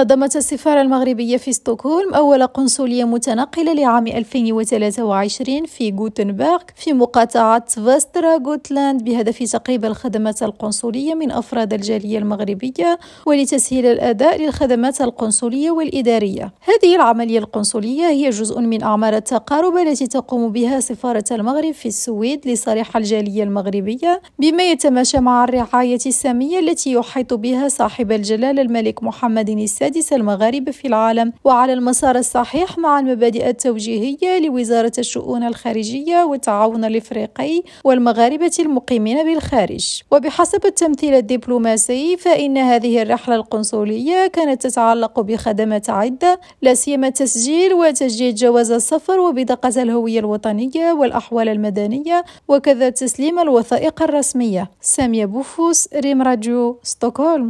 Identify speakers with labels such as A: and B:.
A: نظمت السفارة المغربية في ستوكهولم أول قنصلية متنقلة لعام 2023 في غوتنبرغ في مقاطعة فاسترا غوتلاند بهدف تقريب الخدمات القنصلية من أفراد الجالية المغربية ولتسهيل الأداء للخدمات القنصلية والإدارية. هذه العملية القنصلية هي جزء من أعمال التقارب التي تقوم بها سفارة المغرب في السويد لصالح الجالية المغربية بما يتماشى مع الرعاية السامية التي يحيط بها صاحب الجلالة الملك محمد السادس المغاربة في العالم وعلى المسار الصحيح مع المبادئ التوجيهية لوزارة الشؤون الخارجية والتعاون الإفريقي والمغاربة المقيمين بالخارج. وبحسب التمثيل الدبلوماسي فإن هذه الرحلة القنصلية كانت تتعلق بخدمات عدة لا سيما تسجيل وتجديد جواز السفر وبطاقة الهوية الوطنية والأحوال المدنية وكذا تسليم الوثائق الرسمية. سامية بوفوس ريم راديو ستوكهولم.